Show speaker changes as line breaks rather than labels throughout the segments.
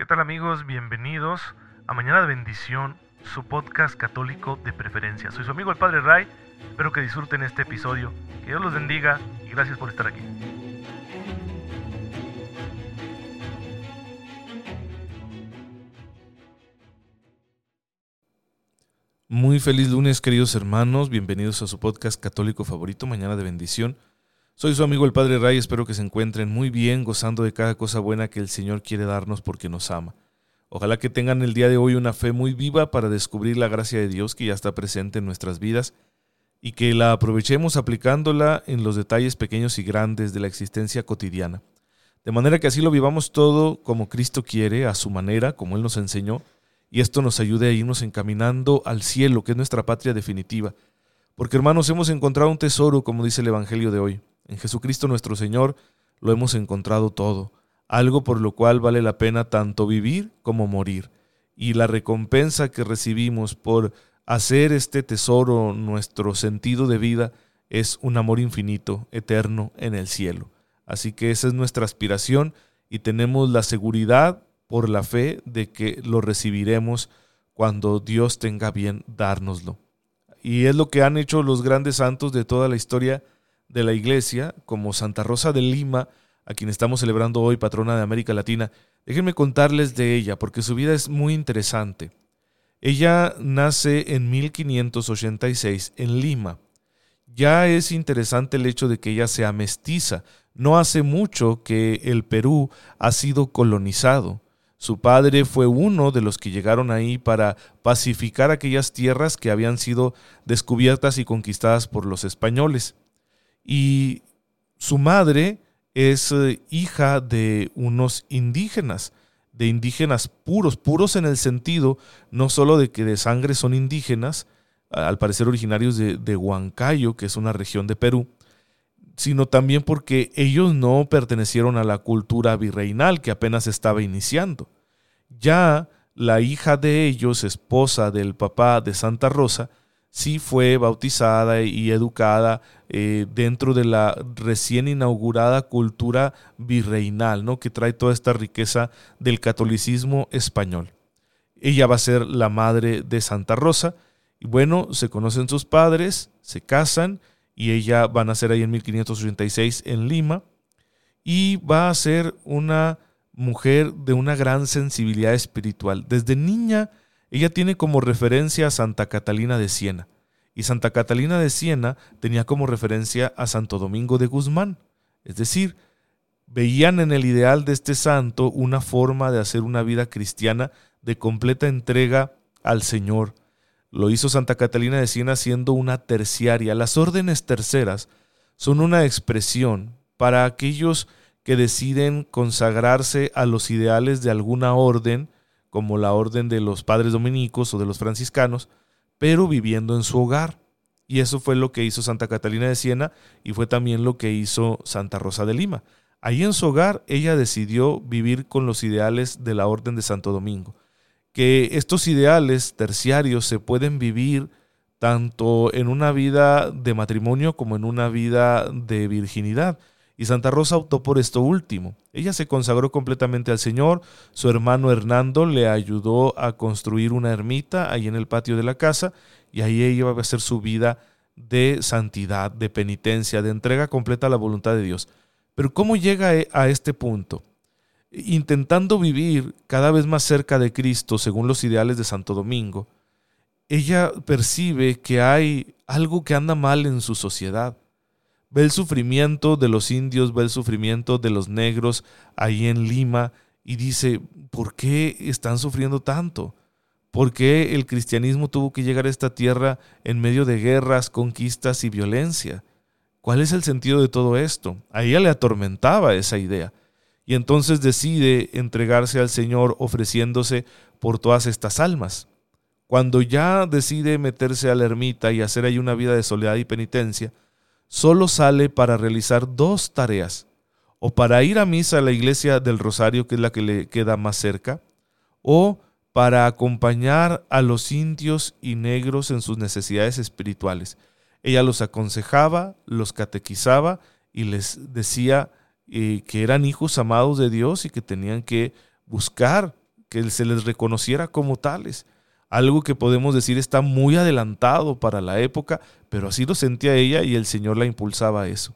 ¿Qué tal amigos? Bienvenidos a Mañana de Bendición, su podcast católico de preferencia. Soy su amigo el Padre Ray, espero que disfruten este episodio. Que Dios los bendiga y gracias por estar aquí.
Muy feliz lunes, queridos hermanos. Bienvenidos a su podcast católico favorito, Mañana de Bendición. Soy su amigo el Padre Ray. Espero que se encuentren muy bien, gozando de cada cosa buena que el Señor quiere darnos porque nos ama. Ojalá que tengan el día de hoy una fe muy viva para descubrir la gracia de Dios que ya está presente en nuestras vidas y que la aprovechemos aplicándola en los detalles pequeños y grandes de la existencia cotidiana. De manera que así lo vivamos todo como Cristo quiere, a su manera, como Él nos enseñó, y esto nos ayude a irnos encaminando al cielo, que es nuestra patria definitiva. Porque hermanos, hemos encontrado un tesoro, como dice el Evangelio de hoy. En Jesucristo nuestro Señor lo hemos encontrado todo, algo por lo cual vale la pena tanto vivir como morir. Y la recompensa que recibimos por hacer este tesoro nuestro sentido de vida es un amor infinito, eterno en el cielo. Así que esa es nuestra aspiración y tenemos la seguridad por la fe de que lo recibiremos cuando Dios tenga bien dárnoslo. Y es lo que han hecho los grandes santos de toda la historia de la iglesia, como Santa Rosa de Lima, a quien estamos celebrando hoy, patrona de América Latina. Déjenme contarles de ella, porque su vida es muy interesante. Ella nace en 1586 en Lima. Ya es interesante el hecho de que ella sea mestiza. No hace mucho que el Perú ha sido colonizado. Su padre fue uno de los que llegaron ahí para pacificar aquellas tierras que habían sido descubiertas y conquistadas por los españoles. Y su madre es eh, hija de unos indígenas, de indígenas puros, puros en el sentido no solo de que de sangre son indígenas, al parecer originarios de, de Huancayo, que es una región de Perú, sino también porque ellos no pertenecieron a la cultura virreinal que apenas estaba iniciando. Ya la hija de ellos, esposa del papá de Santa Rosa, sí fue bautizada y educada eh, dentro de la recién inaugurada cultura virreinal, ¿no? que trae toda esta riqueza del catolicismo español. Ella va a ser la madre de Santa Rosa, y bueno, se conocen sus padres, se casan, y ella va a nacer ahí en 1586 en Lima y va a ser una mujer de una gran sensibilidad espiritual. Desde niña ella tiene como referencia a Santa Catalina de Siena y Santa Catalina de Siena tenía como referencia a Santo Domingo de Guzmán. Es decir, veían en el ideal de este santo una forma de hacer una vida cristiana de completa entrega al Señor, lo hizo Santa Catalina de Siena siendo una terciaria. Las órdenes terceras son una expresión para aquellos que deciden consagrarse a los ideales de alguna orden, como la orden de los padres dominicos o de los franciscanos, pero viviendo en su hogar. Y eso fue lo que hizo Santa Catalina de Siena y fue también lo que hizo Santa Rosa de Lima. Ahí en su hogar ella decidió vivir con los ideales de la Orden de Santo Domingo que estos ideales terciarios se pueden vivir tanto en una vida de matrimonio como en una vida de virginidad. Y Santa Rosa optó por esto último. Ella se consagró completamente al Señor, su hermano Hernando le ayudó a construir una ermita ahí en el patio de la casa y ahí ella iba a hacer su vida de santidad, de penitencia, de entrega completa a la voluntad de Dios. Pero ¿cómo llega a este punto? intentando vivir cada vez más cerca de Cristo según los ideales de Santo Domingo, ella percibe que hay algo que anda mal en su sociedad. Ve el sufrimiento de los indios, ve el sufrimiento de los negros ahí en Lima y dice, ¿por qué están sufriendo tanto? ¿Por qué el cristianismo tuvo que llegar a esta tierra en medio de guerras, conquistas y violencia? ¿Cuál es el sentido de todo esto? A ella le atormentaba esa idea y entonces decide entregarse al Señor ofreciéndose por todas estas almas. Cuando ya decide meterse a la ermita y hacer ahí una vida de soledad y penitencia, solo sale para realizar dos tareas, o para ir a misa a la iglesia del Rosario, que es la que le queda más cerca, o para acompañar a los indios y negros en sus necesidades espirituales. Ella los aconsejaba, los catequizaba y les decía que eran hijos amados de Dios y que tenían que buscar que se les reconociera como tales. Algo que podemos decir está muy adelantado para la época, pero así lo sentía ella y el Señor la impulsaba a eso.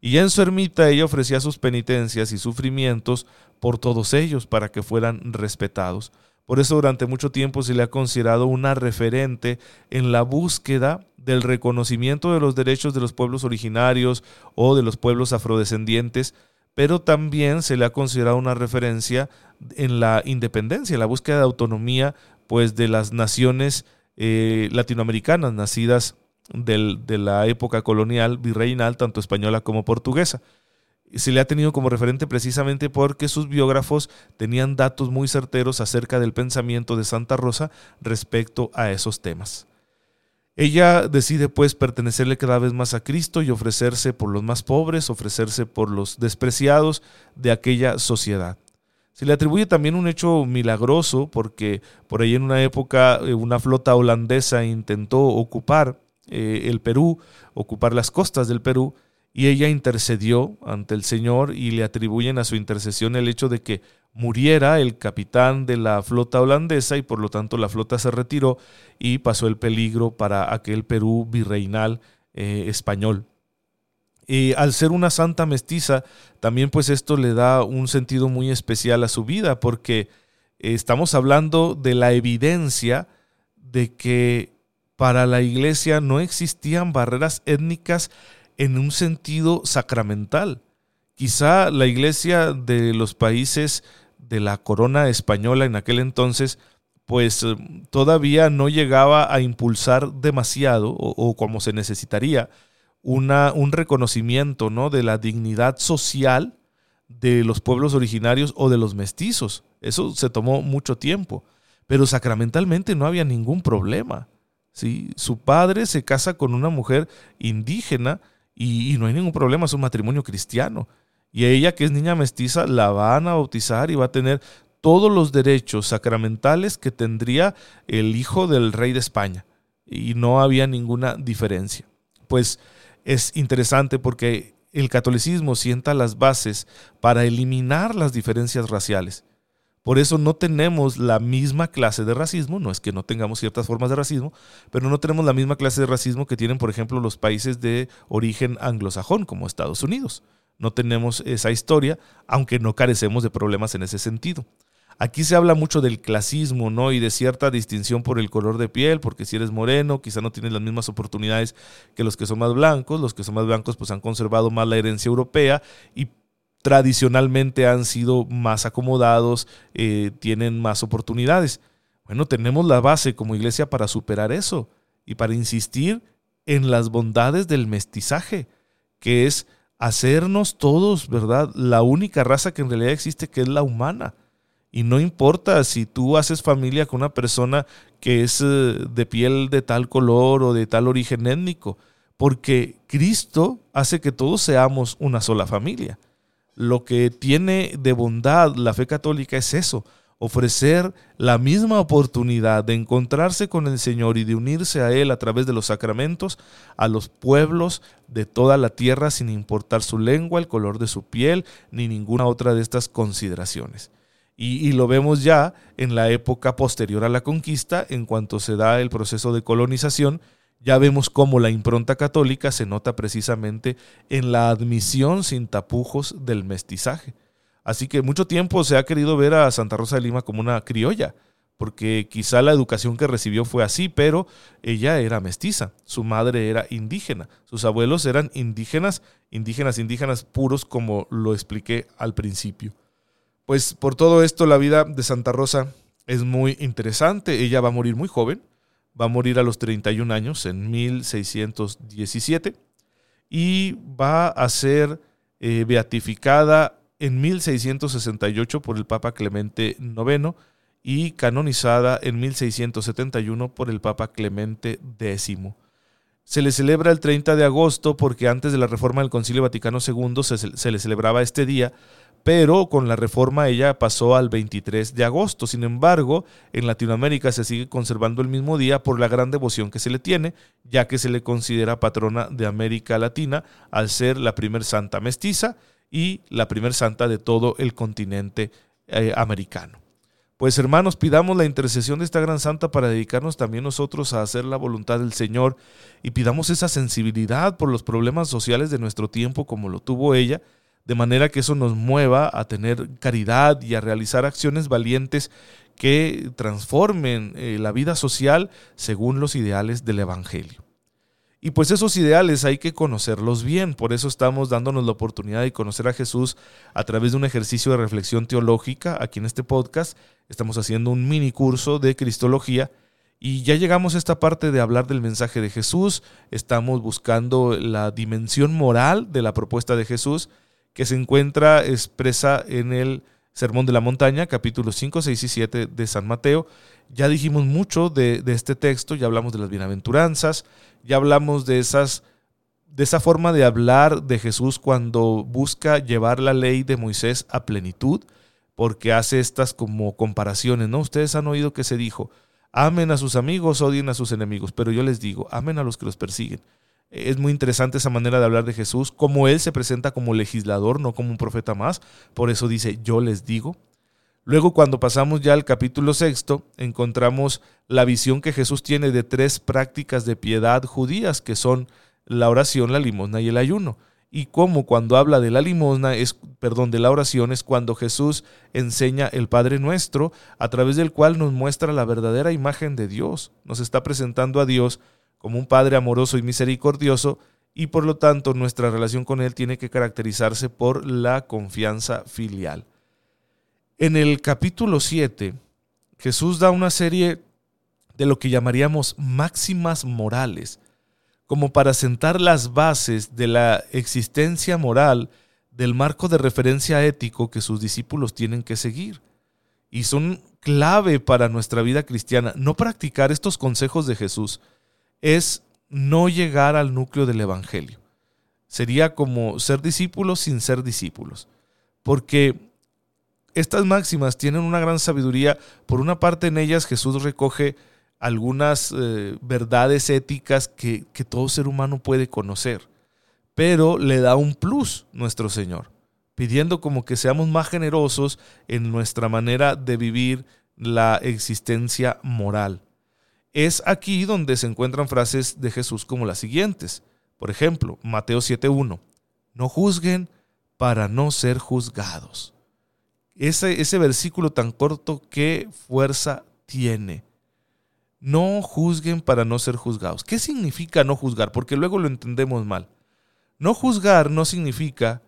Y ya en su ermita ella ofrecía sus penitencias y sufrimientos por todos ellos para que fueran respetados. Por eso durante mucho tiempo se le ha considerado una referente en la búsqueda del reconocimiento de los derechos de los pueblos originarios o de los pueblos afrodescendientes, pero también se le ha considerado una referencia en la independencia, en la búsqueda de autonomía pues de las naciones eh, latinoamericanas nacidas de la época colonial virreinal, tanto española como portuguesa. Se le ha tenido como referente precisamente porque sus biógrafos tenían datos muy certeros acerca del pensamiento de Santa Rosa respecto a esos temas. Ella decide pues pertenecerle cada vez más a Cristo y ofrecerse por los más pobres, ofrecerse por los despreciados de aquella sociedad. Se le atribuye también un hecho milagroso porque por ahí en una época eh, una flota holandesa intentó ocupar eh, el Perú, ocupar las costas del Perú, y ella intercedió ante el Señor y le atribuyen a su intercesión el hecho de que muriera el capitán de la flota holandesa y por lo tanto la flota se retiró y pasó el peligro para aquel Perú virreinal eh, español. Y al ser una santa mestiza, también pues esto le da un sentido muy especial a su vida, porque estamos hablando de la evidencia de que para la iglesia no existían barreras étnicas en un sentido sacramental. Quizá la iglesia de los países de la corona española en aquel entonces, pues eh, todavía no llegaba a impulsar demasiado o, como se necesitaría una, un reconocimiento ¿no? de la dignidad social de los pueblos originarios o de los mestizos. Eso se tomó mucho tiempo, pero sacramentalmente no había ningún problema. ¿sí? Su padre se casa con una mujer indígena y, no hay ningún problema, es un matrimonio cristiano. Y ella, que es niña mestiza, la van a bautizar y va a tener todos los derechos sacramentales que tendría el hijo del rey de España. Y no había ninguna diferencia. Pues es interesante porque el catolicismo sienta las bases para eliminar las diferencias raciales. Por eso no tenemos la misma clase de racismo, no es que no tengamos ciertas formas de racismo, pero no tenemos la misma clase de racismo que tienen, por ejemplo, los países de origen anglosajón, como Estados Unidos. No tenemos esa historia, aunque no carecemos de problemas en ese sentido. Aquí se habla mucho del clasismo, ¿no? Y de cierta distinción por el color de piel, porque si eres moreno, quizá no tienes las mismas oportunidades que los que son más blancos. Los que son más blancos, pues han conservado más la herencia europea y tradicionalmente han sido más acomodados, eh, tienen más oportunidades. Bueno, tenemos la base como iglesia para superar eso y para insistir en las bondades del mestizaje, que es hacernos todos, ¿verdad? La única raza que en realidad existe, que es la humana. Y no importa si tú haces familia con una persona que es eh, de piel de tal color o de tal origen étnico, porque Cristo hace que todos seamos una sola familia. Lo que tiene de bondad la fe católica es eso, ofrecer la misma oportunidad de encontrarse con el Señor y de unirse a Él a través de los sacramentos a los pueblos de toda la tierra sin importar su lengua, el color de su piel, ni ninguna otra de estas consideraciones. Y, y, lo vemos ya en la época posterior a la conquista, en cuanto se da el proceso de colonización, ya vemos cómo la impronta católica se nota precisamente en la admisión sin tapujos del mestizaje. Así que mucho tiempo se ha querido ver a Santa Rosa de Lima como una criolla, porque quizá la educación que recibió fue así, pero ella era mestiza, su madre era indígena, sus abuelos eran indígenas, indígenas, indígenas puros, como lo expliqué al principio. Pues por todo esto la vida de Santa Rosa es muy interesante, ella va a morir muy joven, va a morir a los 31 años, en 1617, y va a ser eh, beatificada en 1668 por el Papa Clemente IX y canonizada en 1671 por el Papa Clemente X. Se le celebra el 30 de agosto porque antes de la reforma del Concilio Vaticano II se, le celebraba este día pero con la reforma ella pasó al 23 de agosto. Sin embargo, en Latinoamérica se sigue conservando el mismo día por la gran devoción que se le tiene, ya que se le considera patrona de América Latina al ser la primer santa mestiza y la primer santa de todo el continente eh, americano. Pues hermanos, pidamos la intercesión de esta gran santa para dedicarnos también nosotros a hacer la voluntad del Señor y pidamos esa sensibilidad por los problemas sociales de nuestro tiempo como lo tuvo ella, de manera que eso nos mueva a tener caridad y a realizar acciones valientes que transformen eh, la vida social según los ideales del Evangelio. Y pues esos ideales hay que conocerlos bien, por eso estamos dándonos la oportunidad de conocer a Jesús a través de un ejercicio de reflexión teológica aquí en este podcast. Estamos haciendo un mini curso de Cristología y ya llegamos a esta parte de hablar del mensaje de Jesús. Estamos buscando la dimensión moral de la propuesta de Jesús que se encuentra expresa en el Sermón de la Montaña, capítulos 5, 6 y 7 de San Mateo. Ya dijimos mucho de, de este texto, ya hablamos de las bienaventuranzas, ya hablamos de esas de esa forma de hablar de Jesús cuando busca llevar la ley de Moisés a plenitud, porque hace estas como comparaciones, ¿no? Ustedes han oído que se dijo, amen a sus amigos, odien a sus enemigos, pero yo les digo, amen a los que los persiguen. Es muy interesante esa manera de hablar de Jesús, como Él se presenta como legislador, no como un profeta más, por eso dice, yo les digo. Luego cuando pasamos ya al capítulo sexto, encontramos la visión que Jesús tiene de tres prácticas de piedad judías, que son la oración, la limosna y el ayuno. Y cómo cuando habla de la limosna, es, perdón, de la oración, es cuando Jesús enseña el Padre Nuestro, a través del cual nos muestra la verdadera imagen de Dios. Nos está presentando a Dios como un Padre amoroso y misericordioso, y por lo tanto nuestra relación con Él tiene que caracterizarse por la confianza filial. En el capítulo 7, Jesús da una serie de lo que llamaríamos máximas morales, como para sentar las bases de la existencia moral del marco de referencia ético que sus discípulos tienen que seguir. Y son clave para nuestra vida cristiana. No practicar estos consejos de Jesús es no llegar al núcleo del Evangelio. Sería como ser discípulos sin ser discípulos. Porque estas máximas tienen una gran sabiduría. Por una parte en ellas Jesús recoge algunas eh, verdades éticas que, que todo ser humano puede conocer, pero le da un plus nuestro Señor, pidiendo como que seamos más generosos en nuestra manera de vivir la existencia moral. Es aquí donde se encuentran frases de Jesús como las siguientes. Por ejemplo, Mateo 7.1. No juzguen para no ser juzgados. Ese, ese versículo tan corto, ¿qué fuerza tiene? No juzguen para no ser juzgados. ¿Qué significa no juzgar? Porque luego lo entendemos mal. No juzgar no significa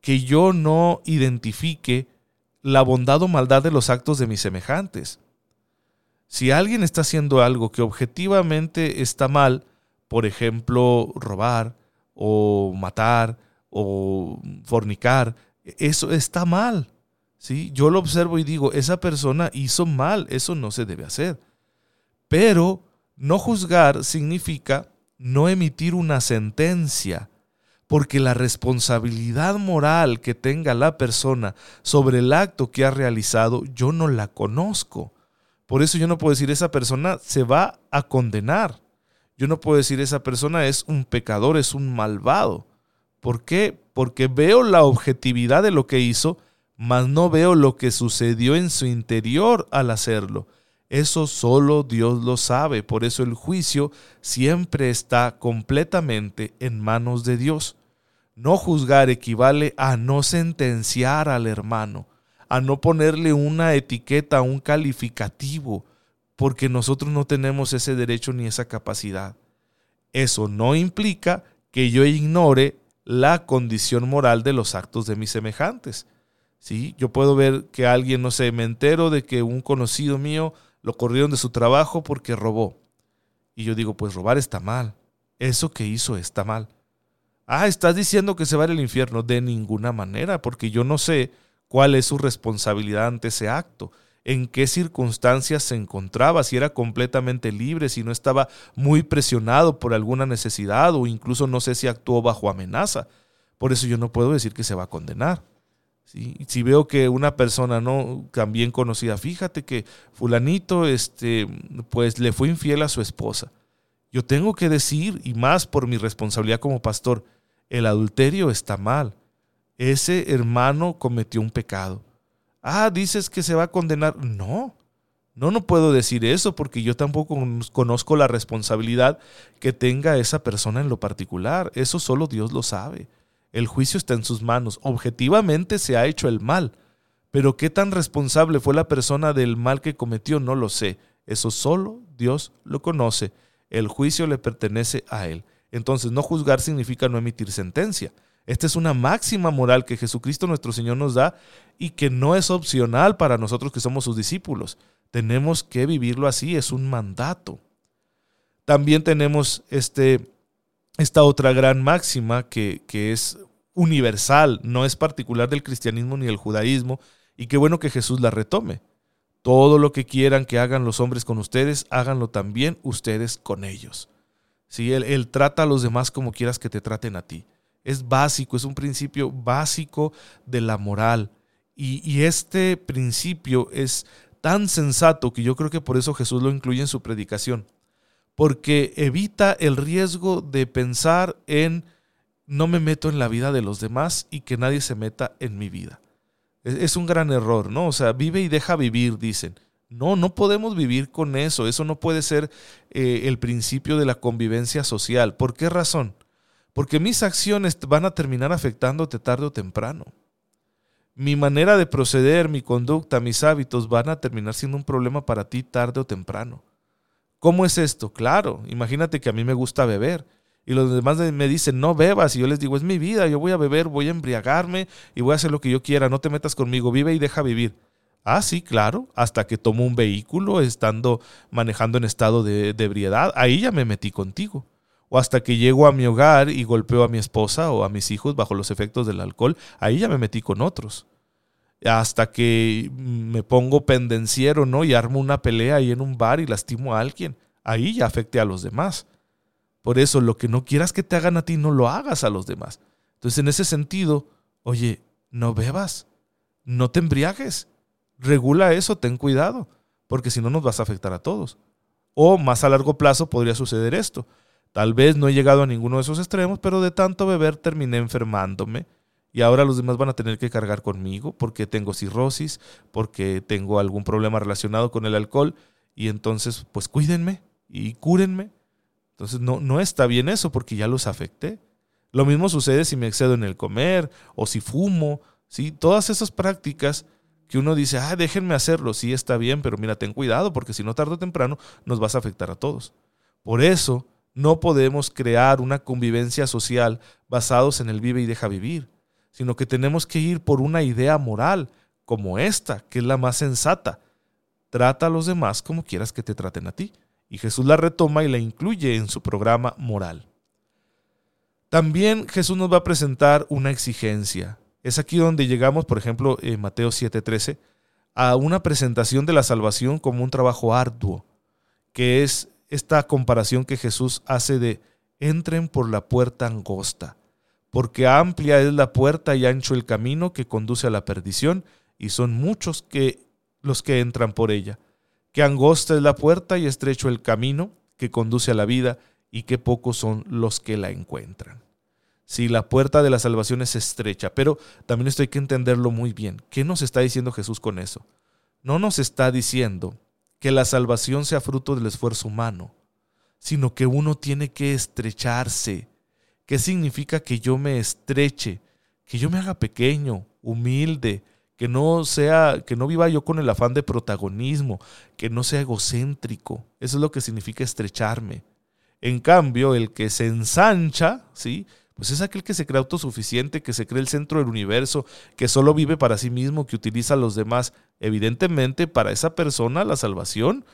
que yo no identifique la bondad o maldad de los actos de mis semejantes. Si alguien está haciendo algo que objetivamente está mal, por ejemplo, robar o matar o fornicar, eso está mal. Yo lo observo y digo, esa persona hizo mal, eso no se debe hacer. Pero no juzgar significa no emitir una sentencia, porque la responsabilidad moral que tenga la persona sobre el acto que ha realizado, yo no la conozco. Por eso yo no puedo decir esa persona se va a condenar. Yo no puedo decir esa persona es un pecador, es un malvado. ¿Por qué? Porque veo la objetividad de lo que hizo, mas no veo lo que sucedió en su interior al hacerlo. Eso solo Dios lo sabe, por eso el juicio siempre está completamente en manos de Dios. No juzgar equivale a no sentenciar al hermano, a no ponerle una etiqueta, un calificativo, porque nosotros no tenemos ese derecho ni esa capacidad. Eso no implica que yo ignore la condición moral de los actos de mis semejantes. ¿sí? Yo puedo ver que alguien, no sé, me entero de que un conocido mío lo corrieron de su trabajo porque robó. Y yo digo, pues robar está mal. Eso que hizo está mal. Ah, estás diciendo que se va al infierno. De ninguna manera, porque yo no sé cuál es su responsabilidad ante ese acto, en qué circunstancias se encontraba, si era completamente libre, si no estaba muy presionado por alguna necesidad o incluso no sé si actuó bajo amenaza. Por eso yo no puedo decir que se va a condenar. Si veo que una persona no también conocida, fíjate que fulanito este pues le fue infiel a su esposa. Yo tengo que decir y más por mi responsabilidad como pastor, el adulterio está mal. Ese hermano cometió un pecado. Ah, dices que se va a condenar. No, no, no puedo decir eso porque yo tampoco conozco la responsabilidad que tenga esa persona en lo particular. Eso solo Dios lo sabe. El juicio está en sus manos. Objetivamente se ha hecho el mal. Pero qué tan responsable fue la persona del mal que cometió, no lo sé. Eso solo Dios lo conoce. El juicio le pertenece a Él. Entonces, no juzgar significa no emitir sentencia. Esta es una máxima moral que Jesucristo nuestro Señor nos da y que no es opcional para nosotros que somos sus discípulos. Tenemos que vivirlo así, es un mandato. También tenemos este, esta otra gran máxima que, que es universal, no es particular del cristianismo ni del judaísmo, y qué bueno que Jesús la retome. Todo lo que quieran que hagan los hombres con ustedes, háganlo también ustedes con ellos. ¿Sí? Él, trata a los demás como quieras que te traten a ti. Es básico, es un principio básico de la moral. Y, y este principio es tan sensato que yo creo que por eso Jesús lo incluye en su predicación. Porque evita el riesgo de pensar en no me meto en la vida de los demás y que nadie se meta en mi vida. Es, un gran error, ¿no? O sea, vive y deja vivir, dicen. No, no podemos vivir con eso. Eso no puede ser eh, el principio de la convivencia social. ¿Por qué razón? Porque mis acciones van a terminar afectándote tarde o temprano. Mi manera de proceder, mi conducta, mis hábitos van a terminar siendo un problema para ti tarde o temprano. ¿Cómo es esto? Claro, imagínate que a mí me gusta beber y los demás me dicen, no bebas. Y yo les digo, es mi vida, yo voy a beber, voy a embriagarme y voy a hacer lo que yo quiera, no te metas conmigo, vive y deja vivir. Ah, sí, claro, hasta que tomo un vehículo estando manejando en estado de, de ebriedad, ahí ya me metí contigo. O hasta que llego a mi hogar y golpeo a mi esposa o a mis hijos bajo los efectos del alcohol, ahí ya me metí con otros. Hasta que me pongo pendenciero, ¿no? Y armo una pelea ahí en un bar y lastimo a alguien, ahí ya afecte a los demás. Por eso, lo que no quieras que te hagan a ti, no lo hagas a los demás. Entonces, en ese sentido, oye, no bebas, no te embriagues, regula eso, ten cuidado, porque si no nos vas a afectar a todos. O más a largo plazo podría suceder esto. Tal vez no he llegado a ninguno de esos extremos, pero de tanto beber terminé enfermándome y ahora los demás van a tener que cargar conmigo porque tengo cirrosis, porque tengo algún problema relacionado con el alcohol y entonces pues cuídenme y cúrenme entonces no, no está bien eso porque ya los afecté. Lo mismo sucede si me excedo en el comer o si fumo, ¿sí? Todas esas prácticas que uno dice, ah, déjenme hacerlo, sí está bien, pero mira, ten cuidado porque si no tarde o temprano nos vas a afectar a todos. Por eso no podemos crear una convivencia social basados en el vive y deja vivir, sino que tenemos que ir por una idea moral como esta, que es la más sensata. Trata a los demás como quieras que te traten a ti y Jesús la retoma y la incluye en su programa moral. También Jesús nos va a presentar una exigencia. Es aquí donde llegamos, por ejemplo, en Mateo 7:13, a una presentación de la salvación como un trabajo arduo, que es esta comparación que Jesús hace de entren por la puerta angosta, porque amplia es la puerta y ancho el camino que conduce a la perdición, y son muchos que los que entran por ella Qué angosta es la puerta y estrecho el camino que conduce a la vida y qué pocos son los que la encuentran. Sí, la puerta de la salvación es estrecha, pero también esto hay que entenderlo muy bien. ¿Qué nos está diciendo Jesús con eso? No nos está diciendo que la salvación sea fruto del esfuerzo humano, sino que uno tiene que estrecharse. ¿Qué significa que yo me estreche? Que yo me haga pequeño, humilde, que no sea, que no viva yo con el afán de protagonismo, que no sea egocéntrico. Eso es lo que significa estrecharme. En cambio, el que se ensancha, ¿sí? Pues es aquel que se cree autosuficiente, que se cree el centro del universo, que solo vive para sí mismo, que utiliza a los demás. Evidentemente, para esa persona la salvación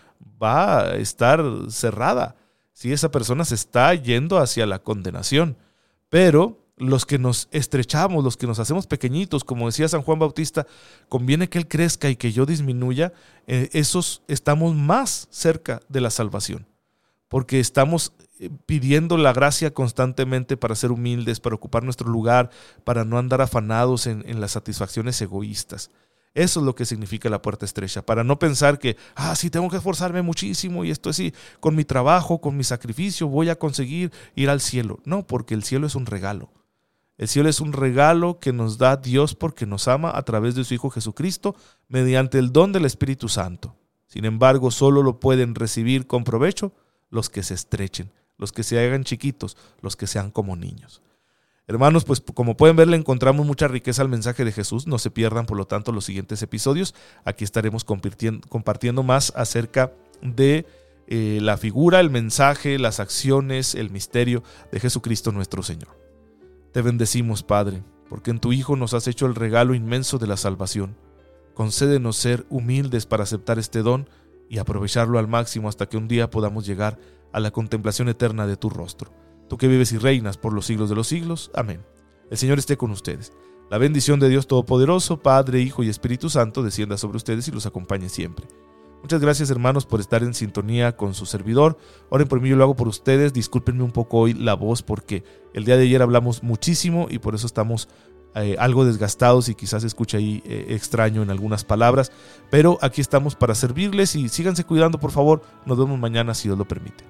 va a estar cerrada. Si esa persona se está yendo hacia la condenación. Pero los que nos estrechamos, los que nos hacemos pequeñitos, como decía San Juan Bautista, conviene que Él crezca y que yo disminuya, eh, esos estamos más cerca de la salvación, porque estamos pidiendo la gracia constantemente para ser humildes, para ocupar nuestro lugar, para no andar afanados en, las satisfacciones egoístas. Eso es lo que significa la puerta estrecha, para no pensar que, ah, sí, tengo que esforzarme muchísimo y esto es así, con mi trabajo, con mi sacrificio, voy a conseguir ir al cielo. No, porque el cielo es un regalo El cielo es un regalo que nos da Dios porque nos ama a través de su Hijo Jesucristo mediante el don del Espíritu Santo. Sin embargo, solo lo pueden recibir con provecho los que se estrechen, los que se hagan chiquitos, los que sean como niños. Hermanos, pues como pueden ver, le encontramos mucha riqueza al mensaje de Jesús. No se pierdan, por lo tanto, los siguientes episodios. Aquí estaremos compartiendo más acerca de eh, la figura, el mensaje, las acciones, el misterio de Jesucristo nuestro Señor. Te bendecimos, Padre, porque en tu Hijo nos has hecho el regalo inmenso de la salvación. Concédenos ser humildes para aceptar este don y aprovecharlo al máximo hasta que un día podamos llegar a la contemplación eterna de tu rostro tú que vives y reinas por los siglos de los siglos. Amén. El Señor esté con ustedes. La bendición de Dios Todopoderoso, Padre, Hijo y Espíritu Santo, descienda sobre ustedes y los acompañe siempre. Muchas gracias hermanos por estar en sintonía con su servidor. Oren por mí, yo lo hago por ustedes. Discúlpenme un poco hoy la voz porque el día de ayer hablamos muchísimo y por eso estamos eh, algo desgastados y quizás escuche ahí eh, extraño en algunas palabras. Pero aquí estamos para servirles y síganse cuidando por favor. Nos vemos mañana si Dios lo permite.